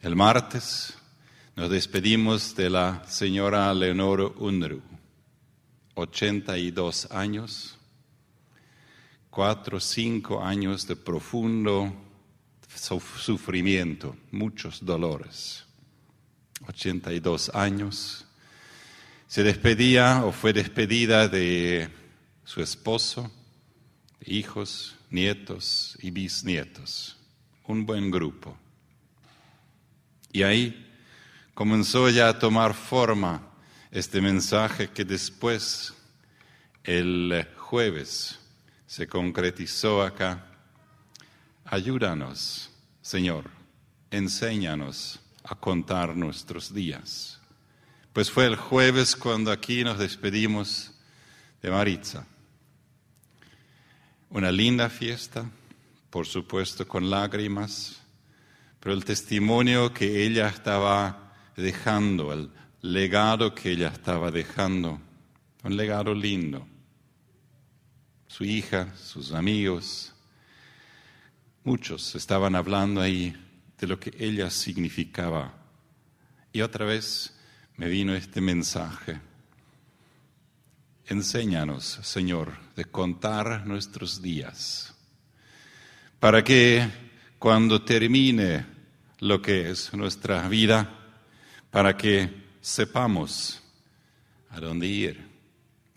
El martes nos despedimos de la señora Leonor Unruh, 82 años, cuatro, cinco años de profundo sufrimiento, muchos dolores. 82 años. Se despedía o fue despedida de su esposo, hijos, nietos y bisnietos. Un buen grupo. Y ahí comenzó ya a tomar forma este mensaje que después, el jueves, se concretizó acá. Ayúdanos, Señor, enséñanos a contar nuestros días. Pues fue el jueves cuando aquí nos despedimos de Maritza. Una linda fiesta, por supuesto con lágrimas, pero el testimonio que ella estaba dejando, el legado que ella estaba dejando, un legado lindo. Su hija, sus amigos, muchos estaban hablando ahí de lo que ella significaba. Y otra vez me vino este mensaje. Enséñanos, Señor, de contar nuestros días, para que cuando termine lo que es nuestra vida, para que sepamos a dónde ir.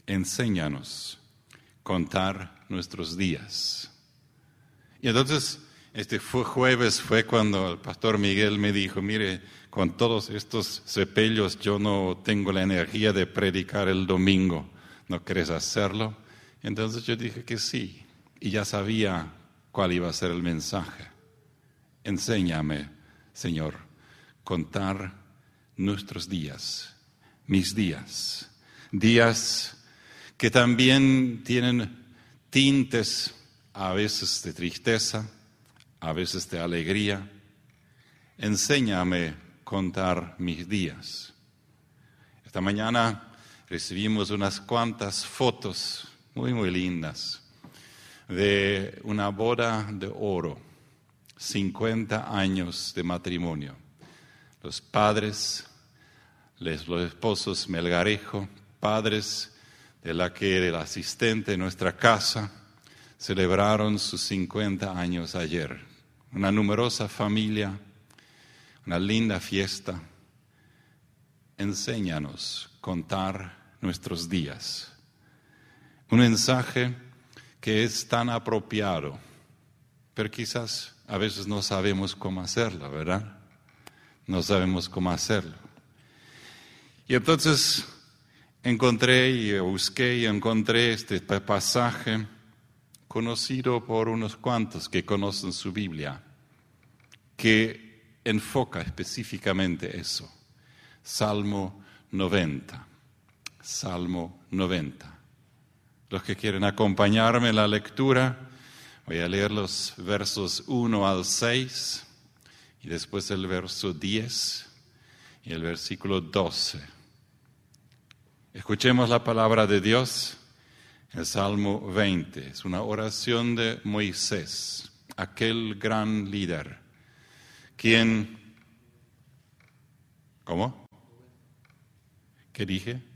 Enséñanos contar nuestros días. Y entonces, este jueves fue cuando el pastor Miguel me dijo, mire, con todos estos cepillos yo no tengo la energía de predicar el domingo. ¿No querés hacerlo? Entonces yo dije que sí. Y ya sabía cuál iba a ser el mensaje. Enséñame, Señor, contar nuestros días, mis días, días que también tienen tintes a veces de tristeza, a veces de alegría. Enséñame contar mis días. Esta mañana recibimos unas cuantas fotos muy, muy lindas de una boda de oro, 50 años de matrimonio. Los padres, los esposos Melgarejo, padres de la que era el asistente de nuestra casa, celebraron sus 50 años ayer. Una numerosa familia, una linda fiesta. Enséñanos contar nuestros días. Un mensaje que es tan apropiado, pero quizás a veces no sabemos cómo hacerlo, ¿verdad? No sabemos cómo hacerlo. Y entonces encontré y busqué y encontré este pasaje conocido por unos cuantos que conocen su Biblia, que enfoca específicamente eso. Salmo 90. Salmo 90. Los que quieren acompañarme en la lectura, voy a leer los versos 1 al 6 y después el verso 10 y el versículo 12. Escuchemos la palabra de Dios. El Salmo 20 es una oración de Moisés, aquel gran líder, quien... ¿Cómo? ¿Qué dije?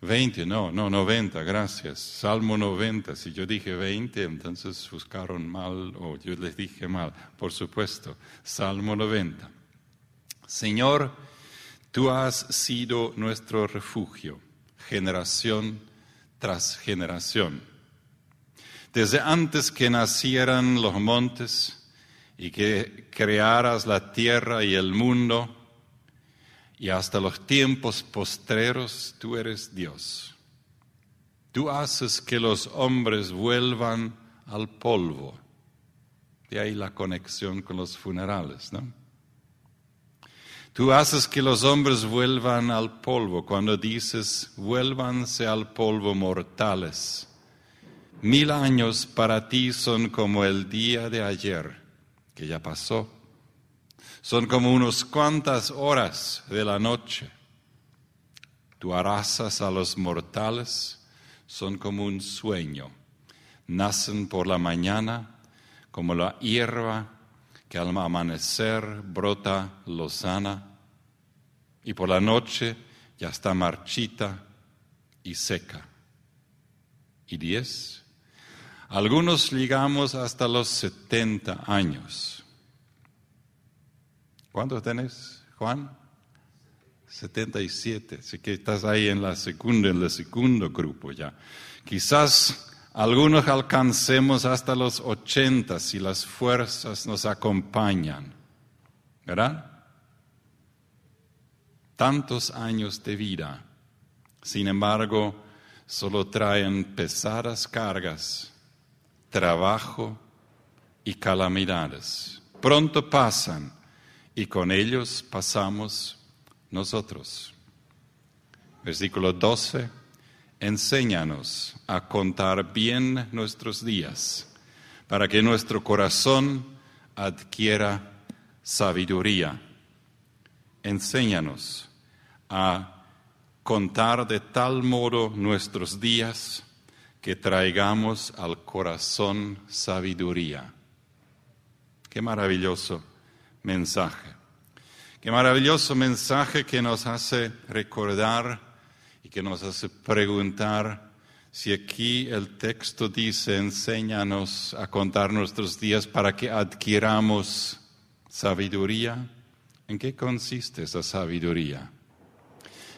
20, no, no, 90, gracias. Salmo 90, si yo dije 20, entonces buscaron mal o yo les dije mal, por supuesto. Salmo 90. Señor, Tú has sido nuestro refugio, generación tras generación. Desde antes que nacieran los montes y que crearas la tierra y el mundo, y hasta los tiempos postreros, tú eres Dios. Tú haces que los hombres vuelvan al polvo. De ahí la conexión con los funerales, ¿no? Tú haces que los hombres vuelvan al polvo cuando dices, vuélvanse al polvo mortales. Mil años para ti son como el día de ayer, que ya pasó. Son como unos cuantas horas de la noche. Tú arrasas a los mortales, son como un sueño. Nacen por la mañana como la hierba que al amanecer brota lozana y por la noche ya está marchita y seca. Y diez, algunos llegamos hasta los 70 años. ¿Cuántos tenés, Juan? 77. Así que estás ahí en la segunda, en el segundo grupo ya. Quizás algunos alcancemos hasta los 80 si las fuerzas nos acompañan. ¿Verdad? Tantos años de vida. Sin embargo, solo traen pesadas cargas trabajo y calamidades. Pronto pasan y con ellos pasamos nosotros. Versículo 12. Enséñanos a contar bien nuestros días para que nuestro corazón adquiera sabiduría. Enséñanos a contar de tal modo nuestros días que traigamos al corazón sabiduría. Qué maravilloso mensaje. Qué maravilloso mensaje que nos hace recordar y que nos hace preguntar si aquí el texto dice, enséñanos a contar nuestros días para que adquiramos sabiduría. ¿En qué consiste esa sabiduría?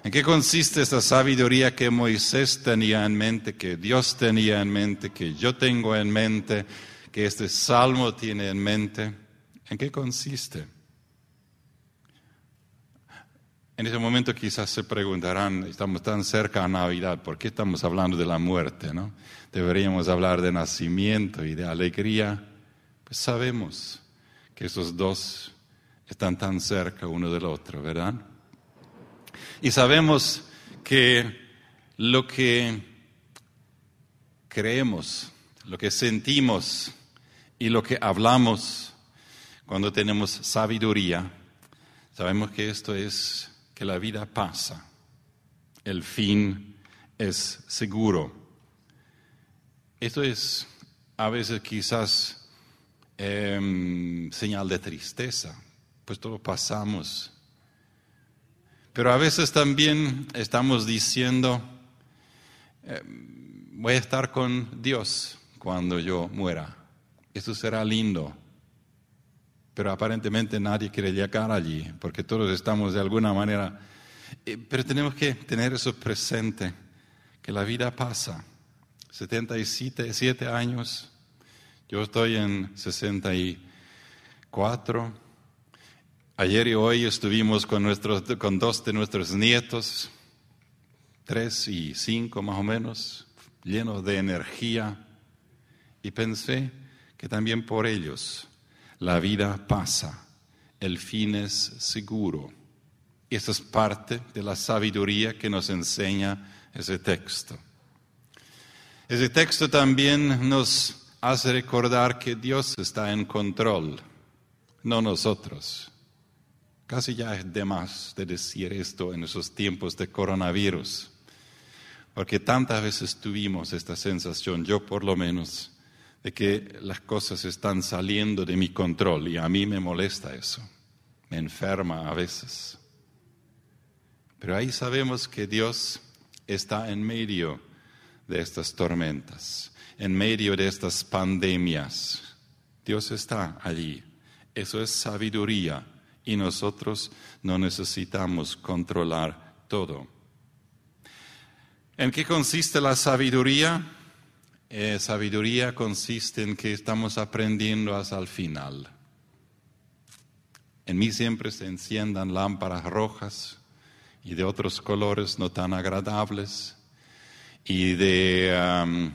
¿En qué consiste esa sabiduría que Moisés tenía en mente, que Dios tenía en mente, que yo tengo en mente, que este salmo tiene en mente? ¿En qué consiste? En ese momento quizás se preguntarán, estamos tan cerca a Navidad, ¿por qué estamos hablando de la muerte? ¿no? Deberíamos hablar de nacimiento y de alegría. Pues sabemos que esos dos están tan cerca uno del otro, ¿verdad? Y sabemos que lo que creemos, lo que sentimos y lo que hablamos cuando tenemos sabiduría, sabemos que esto es que la vida pasa, el fin es seguro. Esto es a veces quizás em, señal de tristeza, pues todos pasamos pero a veces también estamos diciendo, eh, voy a estar con Dios cuando yo muera. Eso será lindo. Pero aparentemente nadie quiere llegar allí, porque todos estamos de alguna manera... Eh, pero tenemos que tener eso presente, que la vida pasa. 77 años, yo estoy en 64 Ayer y hoy estuvimos con, nuestros, con dos de nuestros nietos, tres y cinco más o menos, llenos de energía, y pensé que también por ellos la vida pasa, el fin es seguro. Y eso es parte de la sabiduría que nos enseña ese texto. Ese texto también nos hace recordar que Dios está en control, no nosotros. Casi ya es de más de decir esto en esos tiempos de coronavirus, porque tantas veces tuvimos esta sensación, yo por lo menos, de que las cosas están saliendo de mi control y a mí me molesta eso, me enferma a veces. Pero ahí sabemos que Dios está en medio de estas tormentas, en medio de estas pandemias. Dios está allí. Eso es sabiduría y nosotros no necesitamos controlar todo. ¿En qué consiste la sabiduría? Eh, sabiduría consiste en que estamos aprendiendo hasta el final. En mí siempre se enciendan lámparas rojas y de otros colores no tan agradables y de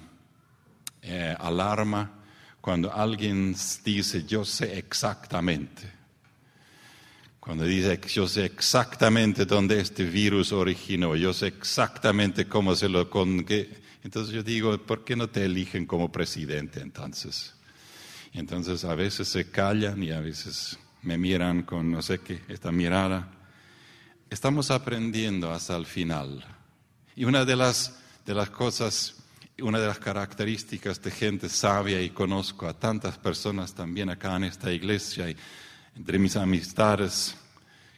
eh, alarma cuando alguien dice yo sé exactamente cuando dice, yo sé exactamente dónde este virus originó, yo sé exactamente cómo se lo... Con, entonces yo digo, ¿por qué no te eligen como presidente entonces? Entonces a veces se callan y a veces me miran con no sé qué, esta mirada. Estamos aprendiendo hasta el final. Y una de las, de las cosas una de las características de gente sabia y conozco a tantas personas también acá en esta iglesia y entre mis amistades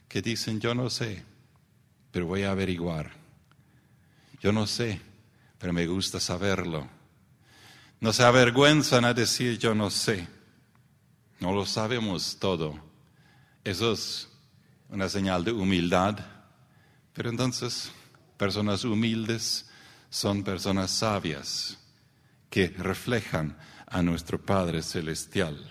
que dicen, yo no sé, pero voy a averiguar. Yo no sé, pero me gusta saberlo. No se avergüenzan a decir yo no sé. No lo sabemos todo. Eso es una señal de humildad. Pero entonces, personas humildes son personas sabias que reflejan a nuestro Padre Celestial.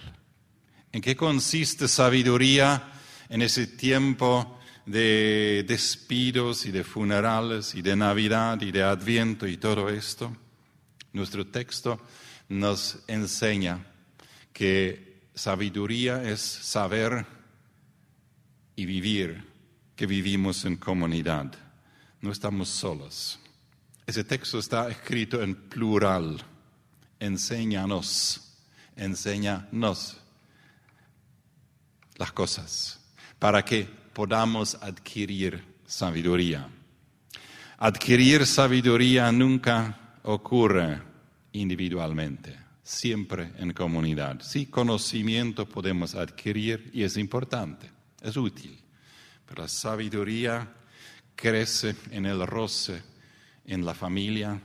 ¿En qué consiste sabiduría en ese tiempo de despidos y de funerales y de Navidad y de Adviento y todo esto? Nuestro texto nos enseña que sabiduría es saber y vivir, que vivimos en comunidad. No estamos solos. Ese texto está escrito en plural. Enséñanos, enséñanos las cosas para que podamos adquirir sabiduría. Adquirir sabiduría nunca ocurre individualmente, siempre en comunidad. Sí, conocimiento podemos adquirir y es importante, es útil, pero la sabiduría crece en el roce en la familia,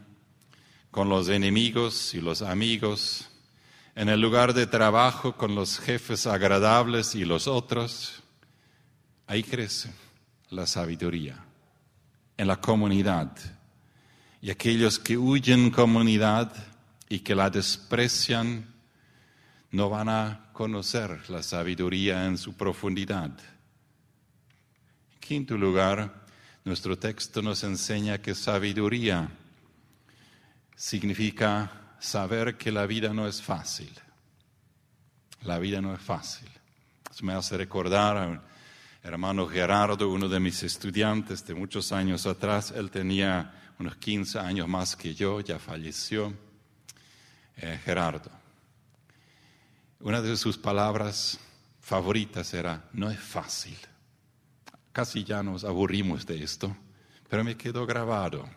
con los enemigos y los amigos, en el lugar de trabajo con los jefes agradables y los otros. Ahí crece la sabiduría, en la comunidad. Y aquellos que huyen comunidad y que la desprecian, no van a conocer la sabiduría en su profundidad. Quinto lugar, nuestro texto nos enseña que sabiduría significa saber que la vida no es fácil. La vida no es fácil. Eso me hace recordar hermano Gerardo, uno de mis estudiantes de muchos años atrás. Él tenía unos 15 años más que yo, ya falleció. Eh, Gerardo. Una de sus palabras favoritas era, no es fácil casi ya nos aburrimos de esto, pero me quedó grabado.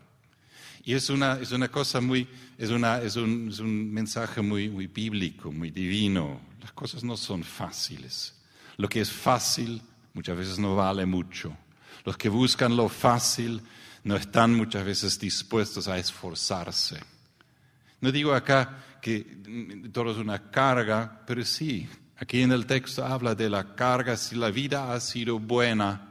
Y es una, es una cosa muy, es, una, es, un, es un mensaje muy, muy bíblico, muy divino. Las cosas no son fáciles. Lo que es fácil muchas veces no vale mucho. Los que buscan lo fácil no están muchas veces dispuestos a esforzarse. No digo acá que todo es una carga, pero sí, aquí en el texto habla de la carga si la vida ha sido buena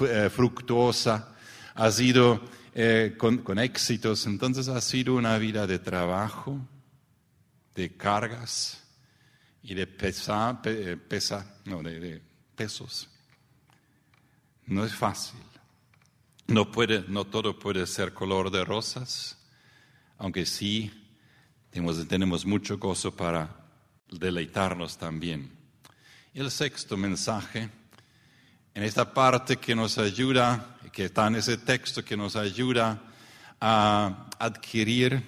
eh, fructuosa, ha sido eh, con, éxitos, entonces ha sido una vida de trabajo, de cargas y de pesa, pesa no, de, pesos. No es fácil. No, puede, no todo puede ser color de rosas, aunque sí tenemos, tenemos mucho gozo para deleitarnos también. El sexto mensaje en esta parte que nos ayuda, que está en ese texto que nos ayuda a adquirir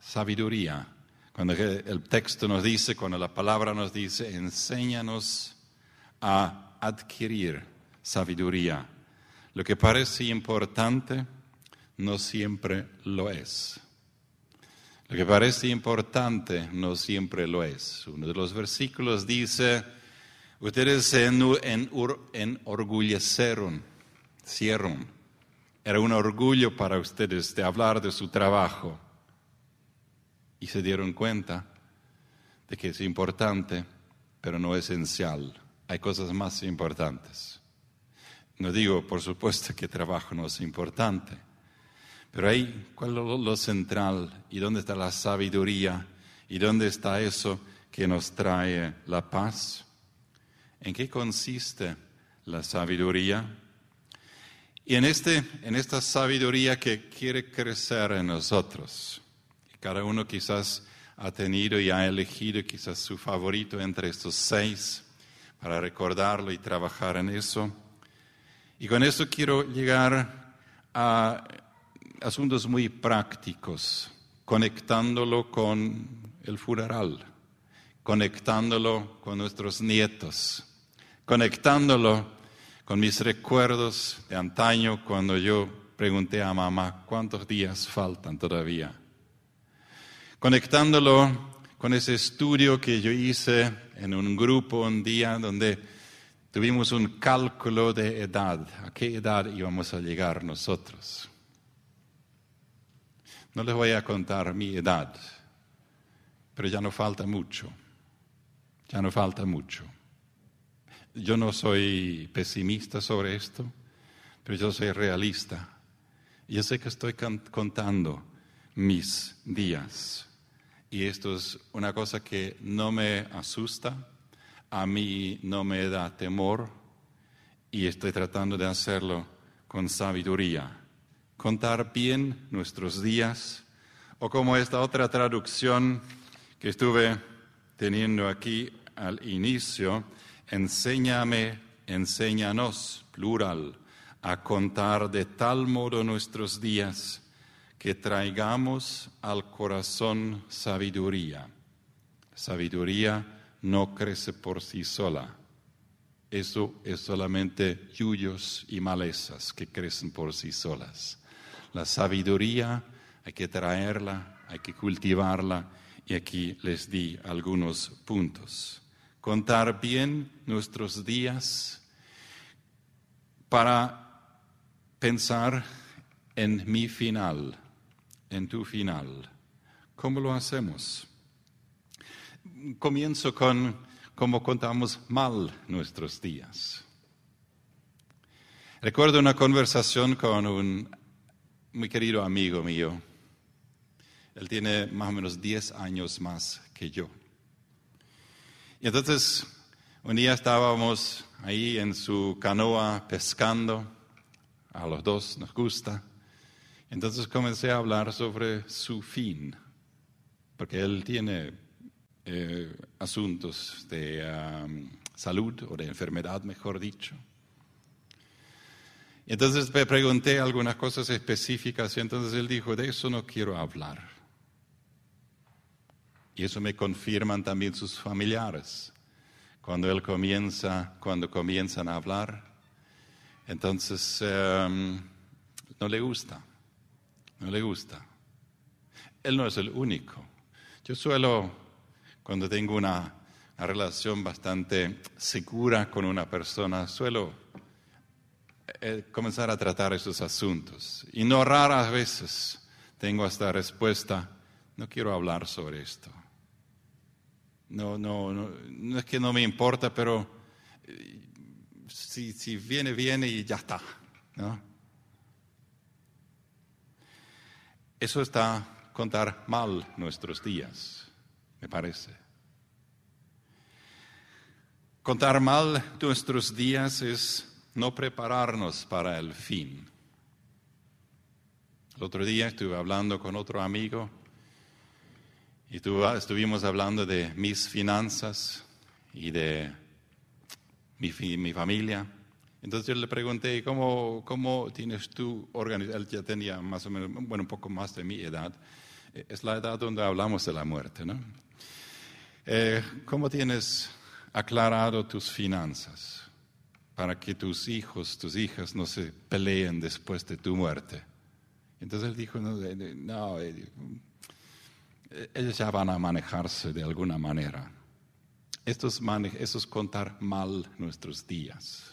sabiduría. Cuando el texto nos dice, cuando la palabra nos dice, enséñanos a adquirir sabiduría. Lo que parece importante no siempre lo es. Lo que parece importante no siempre lo es. Uno de los versículos dice, Ustedes se enorgullecieron, cierron. Era un orgullo para ustedes de hablar de su trabajo. Y se dieron cuenta de que es importante, pero no esencial. Hay cosas más importantes. No digo, por supuesto, que trabajo no es importante, pero ahí, ¿cuál es lo central? ¿Y dónde está la sabiduría? ¿Y dónde está eso que nos trae la paz? ¿En qué consiste la sabiduría? Y en, este, en esta sabiduría que quiere crecer en nosotros, cada uno quizás ha tenido y ha elegido quizás su favorito entre estos seis para recordarlo y trabajar en eso. Y con eso quiero llegar a asuntos muy prácticos, conectándolo con el funeral, conectándolo con nuestros nietos, conectándolo con mis recuerdos de antaño cuando yo pregunté a mamá cuántos días faltan todavía conectándolo con ese estudio que yo hice en un grupo un día donde tuvimos un cálculo de edad, a qué edad íbamos a llegar nosotros. No les voy a contar mi edad, pero ya no falta mucho, ya no falta mucho. Yo no soy pesimista sobre esto, pero yo soy realista. Yo sé que estoy contando mis días y esto es una cosa que no me asusta, a mí no me da temor y estoy tratando de hacerlo con sabiduría. Contar bien nuestros días o como esta otra traducción que estuve teniendo aquí al inicio, enséñame, enséñanos, plural, a contar de tal modo nuestros días que traigamos al corazón sabiduría. Sabiduría no crece por sí sola. Eso es solamente yuyos y malezas que crecen por sí solas. La sabiduría hay que traerla, hay que cultivarla y aquí les di algunos puntos. Contar bien nuestros días para pensar en mi final, en tu final. ¿Cómo lo hacemos? Comienzo con cómo contamos mal nuestros días. Recuerdo una conversación con un muy querido amigo mío. Él tiene más o menos 10 años más que yo. Y entonces, un día estábamos ahí en su canoa pescando, a los dos nos gusta, entonces comencé a hablar sobre su fin, porque él tiene eh, asuntos de salud o de enfermedad, mejor dicho. Entonces me pregunté algunas cosas específicas y entonces él dijo, de eso no quiero hablar. Y eso me confirman también sus familiares. Cuando él comienza, cuando comienzan a hablar, entonces em, no le gusta no le gusta. Él no es el único. Yo suelo, cuando tengo una, relación bastante segura con una persona, suelo eh, comenzar a tratar esos asuntos. Y no raras veces tengo esta respuesta, no quiero hablar sobre esto. No, no, no, no es que no me importa, pero eh, si, si viene, viene y ya está. Eso está contar mal nuestros días, me parece. Contar mal nuestros días es no prepararnos para el fin. El otro día estuve hablando con otro amigo y estuvimos hablando de mis finanzas y de mi, mi familia. Entonces yo le pregunté, ¿cómo, cómo tienes tú organizado? Él ya tenía más o menos, bueno, un poco más de mi edad. Es la edad donde hablamos de la muerte, ¿no? Eh, ¿Cómo tienes aclarado tus finanzas para que tus hijos, tus hijas no se peleen después de tu muerte? Entonces él dijo, no, no eh, ellos ya van a manejarse de alguna manera. Esto es, esto es contar mal nuestros días.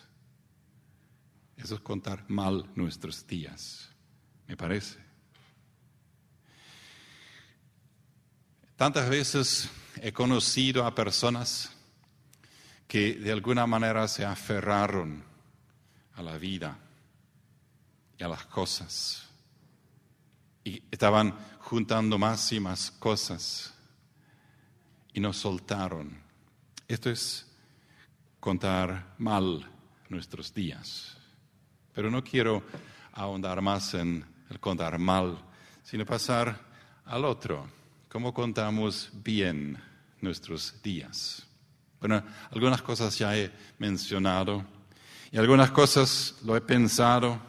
Eso es contar mal nuestros días, me parece. Tantas veces he conocido a personas que de alguna manera se aferraron a la vida y a las cosas y estaban juntando más y más cosas y no soltaron. Esto es contar mal nuestros días. Pero no quiero ahondar más en el contar mal, sino pasar al otro. ¿Cómo contamos bien nuestros días? Bueno, algunas cosas ya he mencionado y algunas cosas lo he pensado.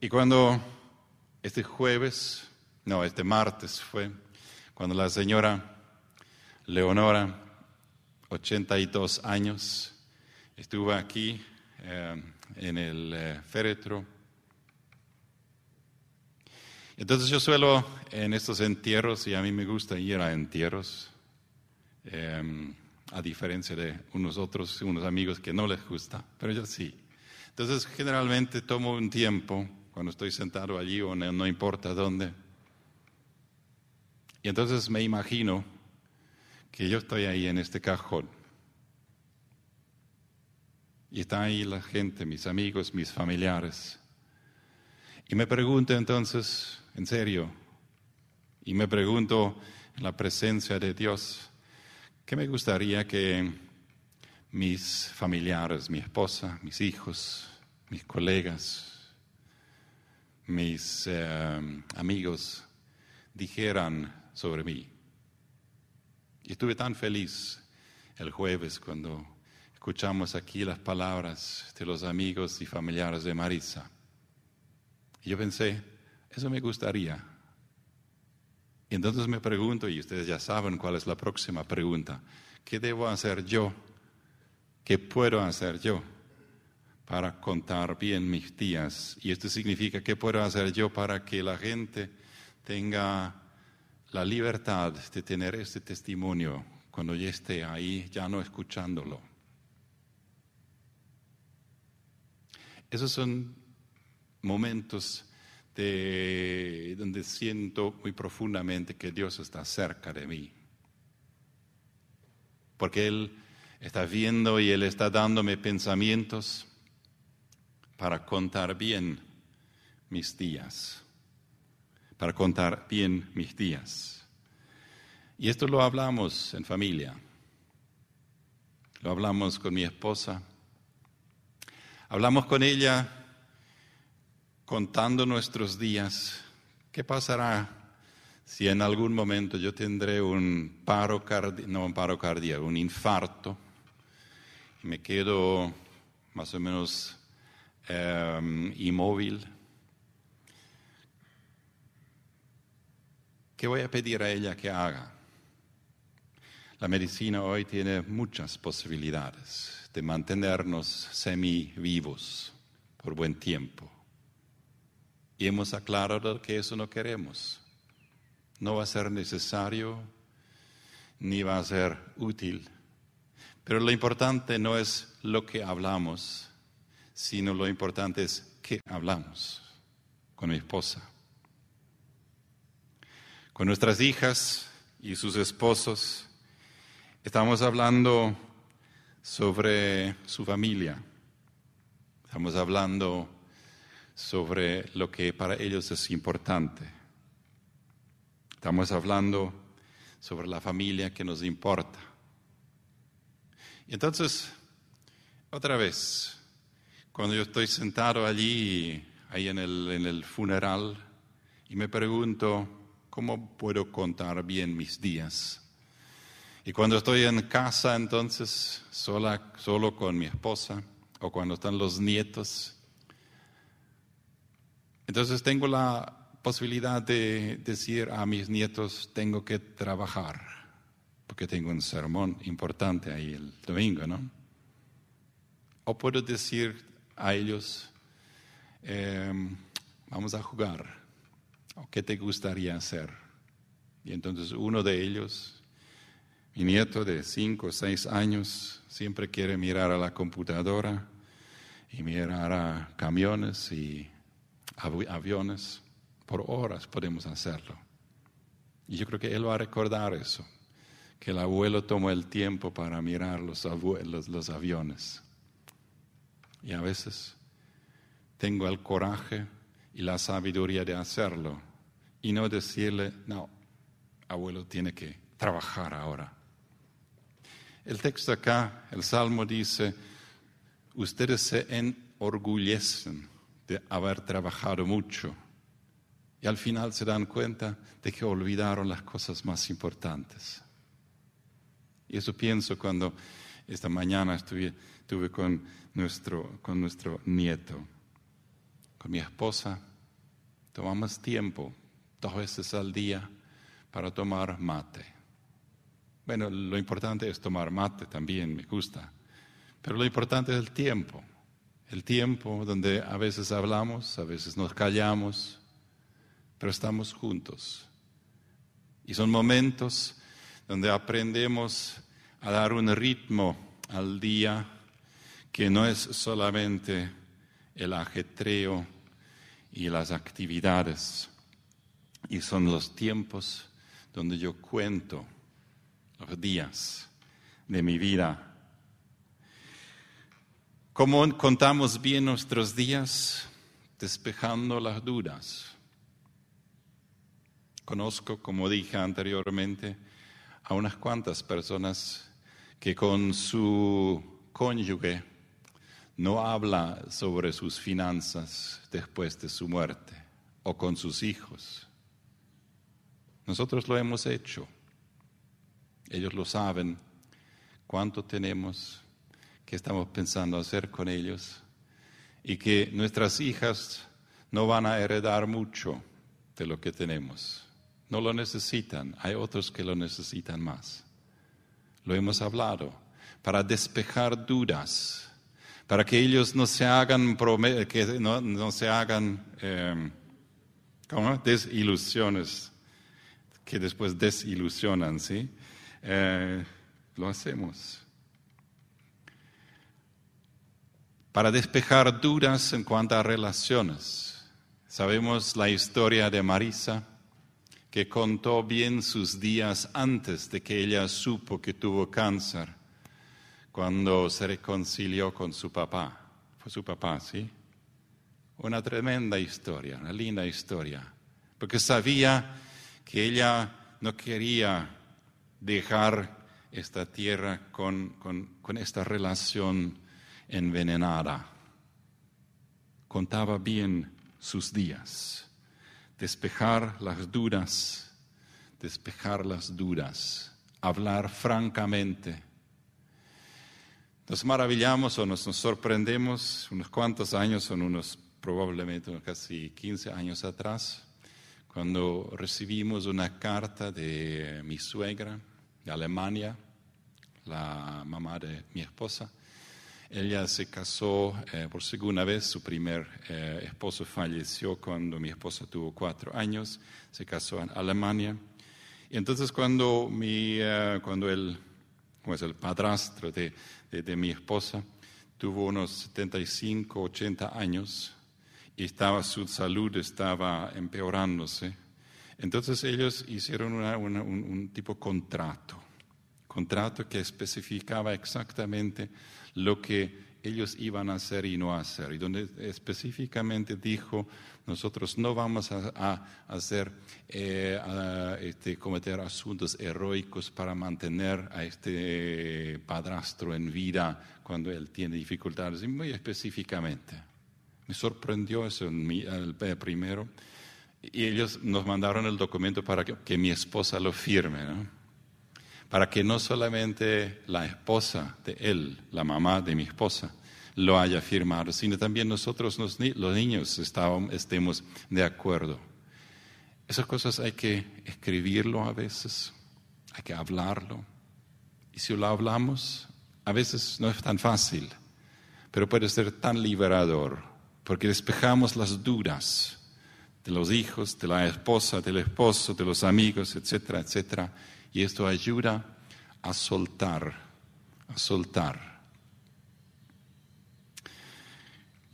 Y cuando este jueves, no, este martes fue, cuando la señora Leonora, 82 años, estuvo aquí eh, en el eh, féretro. Entonces yo suelo en estos entierros, y a mí me gusta ir a entierros, em, a diferencia de unos otros, unos amigos que no les gusta, pero yo sí. Entonces generalmente tomo un tiempo cuando estoy sentado allí o no, importa dónde. Y entonces me imagino que yo estoy ahí en este cajón. Y está ahí la gente, mis amigos, mis familiares. Y me pregunto entonces, en serio, y me pregunto en la presencia de Dios, ¿qué me gustaría que mis familiares, mi esposa, mis hijos, mis colegas, mis eh, amigos dijeran sobre mí. Y estuve tan feliz el jueves cuando escuchamos aquí las palabras de los amigos y familiares de Marisa. Y yo pensé, eso me gustaría. Entonces me pregunto, y ustedes ya saben cuál es la próxima pregunta, ¿qué debo hacer yo? ¿Qué puedo hacer yo? para contar bien mis días. Y esto significa qué puedo hacer yo para que la gente tenga la libertad de tener este testimonio cuando yo esté ahí, ya no escuchándolo. Esos son momentos de, donde siento muy profundamente que Dios está cerca de mí. Porque Él está viendo y Él está dándome pensamientos para contar bien mis días, para contar bien mis días. Y esto lo hablamos en familia, lo hablamos con mi esposa, hablamos con ella contando nuestros días. ¿Qué pasará si en algún momento yo tendré un paro cardíaco, no un paro cardíaco, un infarto, y me quedo más o menos Em, inmóvil. ¿Qué voy a pedir a ella que haga? La medicina hoy tiene muchas posibilidades de mantenernos semi-vivos por buen tiempo. Y hemos aclarado que eso no queremos. No va a ser necesario ni va a ser útil. Pero lo importante no es lo que hablamos, sino lo importante es qué hablamos con mi esposa, con nuestras hijas y sus esposos. Estamos hablando sobre su familia, estamos hablando sobre lo que para ellos es importante. Estamos hablando sobre la familia que nos importa. Y entonces, otra vez, cuando yo estoy sentado allí, ahí en el, en el funeral, y me pregunto, ¿cómo puedo contar bien mis días? Y cuando estoy en casa, entonces, sola, solo con mi esposa, o cuando están los nietos, entonces tengo la posibilidad de decir a mis nietos, tengo que trabajar, porque tengo un sermón importante ahí el domingo, ¿no? O puedo decir, a ellos, em, vamos a jugar, ¿qué te gustaría hacer? Y entonces uno de ellos, mi nieto de cinco o seis años, siempre quiere mirar a la computadora y mirar a camiones y aviones. Por horas podemos hacerlo. Y yo creo que él va a recordar eso, que el abuelo tomó el tiempo para mirar los, aviones. Y a veces tengo el coraje y la sabiduría de hacerlo y no decirle, no, abuelo tiene que trabajar ahora. El texto acá, el Salmo dice, ustedes se enorgullecen de haber trabajado mucho y al final se dan cuenta de que olvidaron las cosas más importantes. Y eso pienso cuando esta mañana estuve, estuve con nuestro, con nuestro nieto. Con mi esposa tomamos tiempo, dos veces al día, para tomar mate. Bueno, lo importante es tomar mate también, me gusta. Pero lo importante es el tiempo. El tiempo donde a veces hablamos, a veces nos callamos, pero estamos juntos. Y son momentos donde aprendemos a dar un ritmo al día que no es solamente el ajetreo y las actividades, y son los tiempos donde yo cuento los días de mi vida. ¿Cómo contamos bien nuestros días? Despejando las dudas. Conozco, como dije anteriormente, a unas cuantas personas que con su cónyuge no habla sobre sus finanzas después de su muerte o con sus hijos. Nosotros lo hemos hecho. Ellos lo saben cuánto tenemos, estamos pensando hacer con ellos y que nuestras hijas no van a heredar mucho de lo que tenemos. No lo necesitan, hay otros que lo necesitan más. Lo hemos hablado para despejar dudas, para que ellos no se hagan, que no, se hagan eh, desilusiones, que después desilusionan, ¿sí? Eh, lo hacemos. Para despejar dudas en cuanto a relaciones. Sabemos la historia de Marisa, que contó bien sus días antes de que ella supo que tuvo cáncer, cuando se reconcilió con su papá. Fue su papá, ¿sí? Una tremenda historia, una linda historia, porque sabía que ella no quería dejar esta tierra con, esta relación envenenada. Contaba bien sus días, despejar las dudas, despejar las dudas, hablar francamente. Nos maravillamos o nos, sorprendemos, unos cuantos años, son unos probablemente casi 15 años atrás, cuando recibimos una carta de mi suegra de Alemania, la mamá de mi esposa. Ella se casó eh, por segunda vez, su primer eh, esposo falleció cuando mi esposa tuvo cuatro años, se casó en Alemania. Y entonces cuando, mi, eh, cuando el, es el padrastro de, de, mi esposa tuvo unos 75, 80 años y estaba, su salud estaba empeorándose, entonces ellos hicieron un, un tipo contrato contrato que especificaba exactamente lo que ellos iban a hacer y no hacer, y donde específicamente dijo, nosotros no vamos a, hacer, eh, este, cometer asuntos heroicos para mantener a este padrastro en vida cuando él tiene dificultades, y muy específicamente. Me sorprendió eso el, primero, y ellos nos mandaron el documento para que, que mi esposa lo firme, ¿no? Para que no solamente la esposa de él, la mamá de mi esposa, lo haya firmado, sino también nosotros los, niños estemos de acuerdo. Esas cosas hay que escribirlo a veces, hay que hablarlo. Y si lo hablamos, a veces no es tan fácil, pero puede ser tan liberador, porque despejamos las dudas de los hijos, de la esposa, del esposo, de los amigos, etcétera, etcétera y esto ayuda a soltar, a soltar.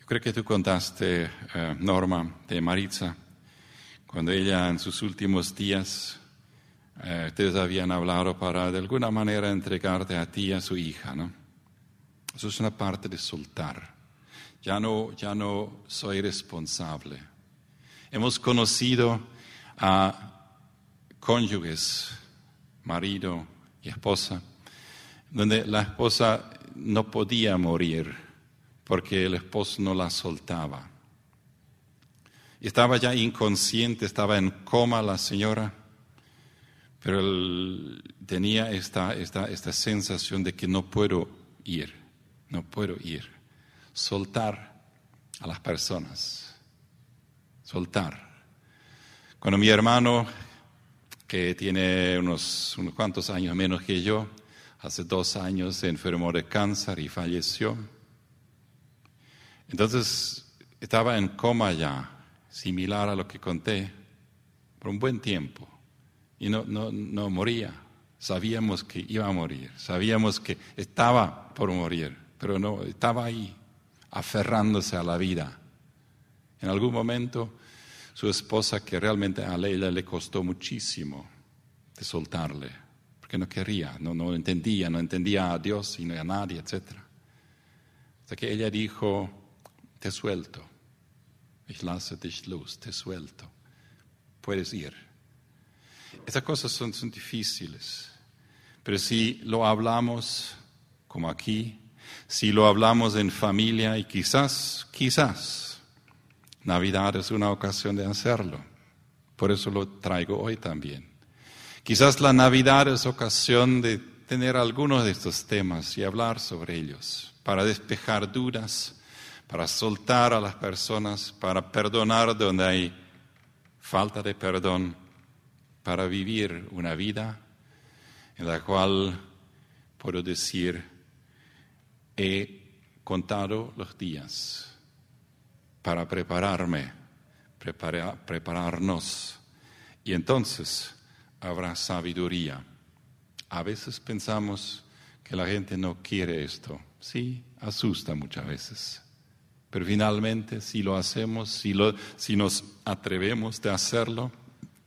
Yo creo que tú contaste, eh, Norma, de Maritza, cuando ella en sus últimos días, eh, ustedes habían hablado para de alguna manera entregarte a ti a su hija, ¿no? Eso es una parte de soltar. Ya no, ya no soy responsable. Hemos conocido a cónyuges marido y esposa, donde la esposa no podía morir porque el esposo no la soltaba. Estaba ya inconsciente, estaba en coma la señora, pero tenía esta, esta, esta sensación de que no puedo ir, no puedo ir. Soltar a las personas, soltar. Cuando mi hermano que tiene unos, unos cuantos años menos que yo, hace dos años se enfermó de cáncer y falleció. Entonces estaba en coma ya, similar a lo que conté, por un buen tiempo y no, no, no moría. Sabíamos que iba a morir, sabíamos que estaba por morir, pero no, estaba ahí, aferrándose a la vida. En algún momento, su esposa, que realmente a Leila le costó muchísimo de soltarle, porque no quería, no, no entendía, no entendía a Dios y a nadie, etc. Hasta que ella dijo, te suelto, ich lasse dich los, te suelto, puedes ir. Esas cosas son, son difíciles, pero si lo hablamos como aquí, si lo hablamos en familia y quizás, quizás, Navidad es una ocasión de hacerlo. Por eso lo traigo hoy también. Quizás la Navidad es ocasión de tener algunos de estos temas y hablar sobre ellos, para despejar dudas, para soltar a las personas, para perdonar donde hay falta de perdón, para vivir una vida en la cual puedo decir, he contado los días para prepararme, prepararnos. Y entonces habrá sabiduría. A veces pensamos que la gente no quiere esto. Sí, asusta muchas veces. Pero finalmente, si lo hacemos, si, nos atrevemos de hacerlo,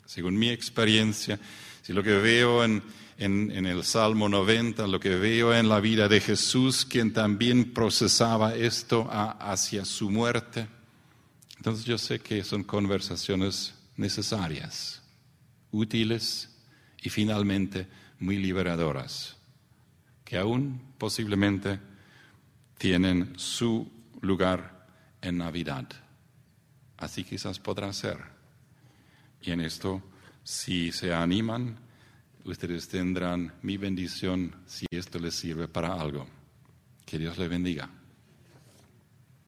según mi experiencia, si lo que veo en, el Salmo 90, lo que veo en la vida de Jesús, quien también procesaba esto hacia su muerte, entonces yo sé que son conversaciones necesarias, útiles y finalmente muy liberadoras, que aún posiblemente tienen su lugar en Navidad. Así quizás podrá ser. Y en esto, si se animan, ustedes tendrán mi bendición si esto les sirve para algo. Que Dios les bendiga.